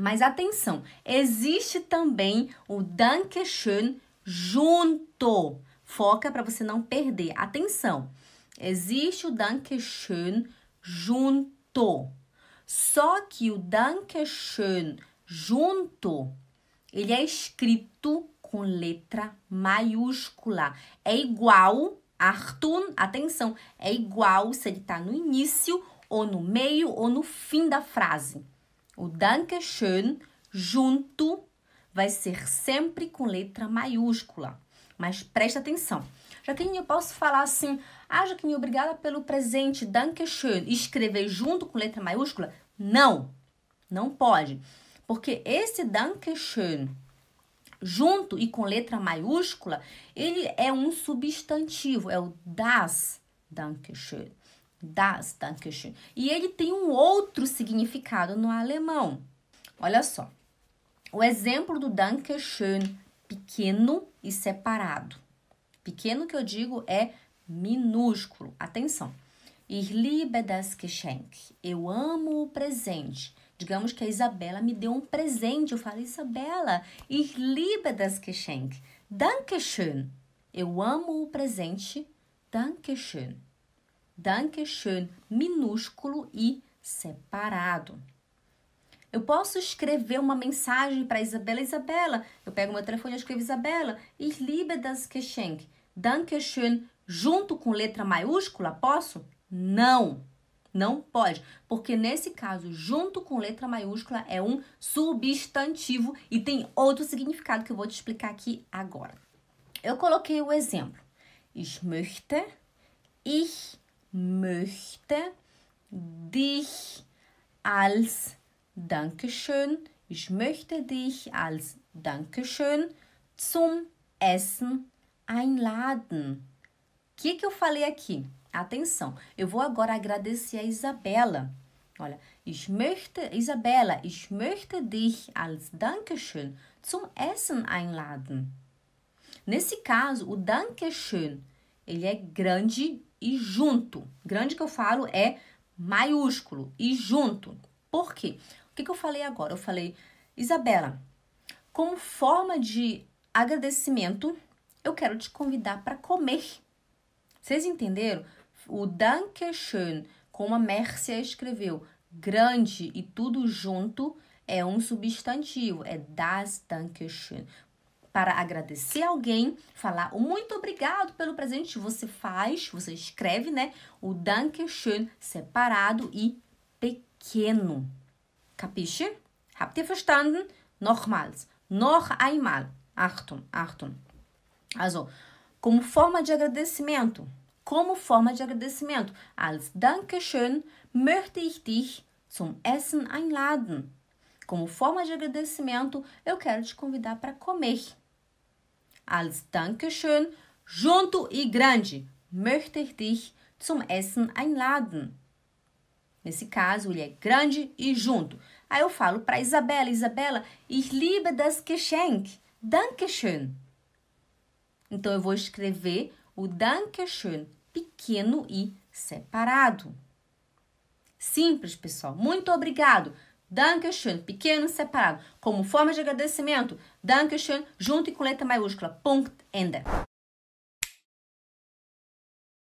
Mas atenção, existe também o Dankeschön junto. Foca para você não perder. Atenção, existe o Dankeschön junto. Só que o Dankeschön junto, ele é escrito com letra maiúscula. É igual, Artun, atenção, é igual se ele está no início, ou no meio, ou no fim da frase. O Dankeschön junto vai ser sempre com letra maiúscula. Mas presta atenção. Jaqueline, eu posso falar assim, ah, Jaqueline, obrigada pelo presente, Dankeschön, escrever junto com letra maiúscula? Não, não pode. Porque esse Dankeschön junto e com letra maiúscula, ele é um substantivo, é o das Dankeschön. Das Dankeschön. E ele tem um outro significado no alemão. Olha só. O exemplo do Dankeschön pequeno e separado. Pequeno que eu digo é minúsculo. Atenção. Ich liebe das Geschenk. Eu amo o presente. Digamos que a Isabela me deu um presente. Eu falo, Isabela, ich liebe das Geschenk. Dankeschön. Eu amo o presente. Dankeschön. Dankeschön, minúsculo e separado. Eu posso escrever uma mensagem para Isabela. Isabela, eu pego meu telefone e escrevo Isabela. Ich liebe das Geschenk. Dankeschön, junto com letra maiúscula, posso? Não. Não pode, porque nesse caso, junto com letra maiúscula, é um substantivo e tem outro significado que eu vou te explicar aqui agora. Eu coloquei o exemplo. Ich möchte, ich möchte dich als Dankeschön, ich möchte dich als Dankeschön zum Essen einladen. O que, que eu falei aqui? Atenção, eu vou agora agradecer a Isabela. Olha, ich möchte, Isabela, ich möchte dich als Dankeschön zum Essen einladen. Nesse caso, o Dankeschön, ele é grande e junto. Grande que eu falo é maiúsculo e junto. Por quê? O que, que eu falei agora? Eu falei, Isabela, como forma de agradecimento, eu quero te convidar para comer. Vocês entenderam? O Dankeschön, como a Mércia escreveu, grande e tudo junto, é um substantivo, é das Dankeschön. Para agradecer alguém, falar o muito obrigado pelo presente, você faz, você escreve, né? O Dankeschön separado e pequeno. Capisce? Habt ihr verstanden? Nochmals. Noch einmal. Achtung, Achtung. Also, como forma de agradecimento, como forma de agradecimento. Als Dankeschön möchte ich dich zum Essen einladen. Como forma de agradecimento, eu quero te convidar para comer. Als Dankeschön, junto e grande, möchte ich dich zum Essen einladen. Nesse caso, ele é grande e junto. Aí eu falo para Isabela, Isabela, ich liebe das Geschenk. Dankeschön. Então eu vou escrever o Dankeschön pequeno e separado. Simples, pessoal. Muito obrigado. Dankeschön, pequeno separado. Como forma de agradecimento, Dankeschön, junto e com letra maiúscula. Punkt, Ende.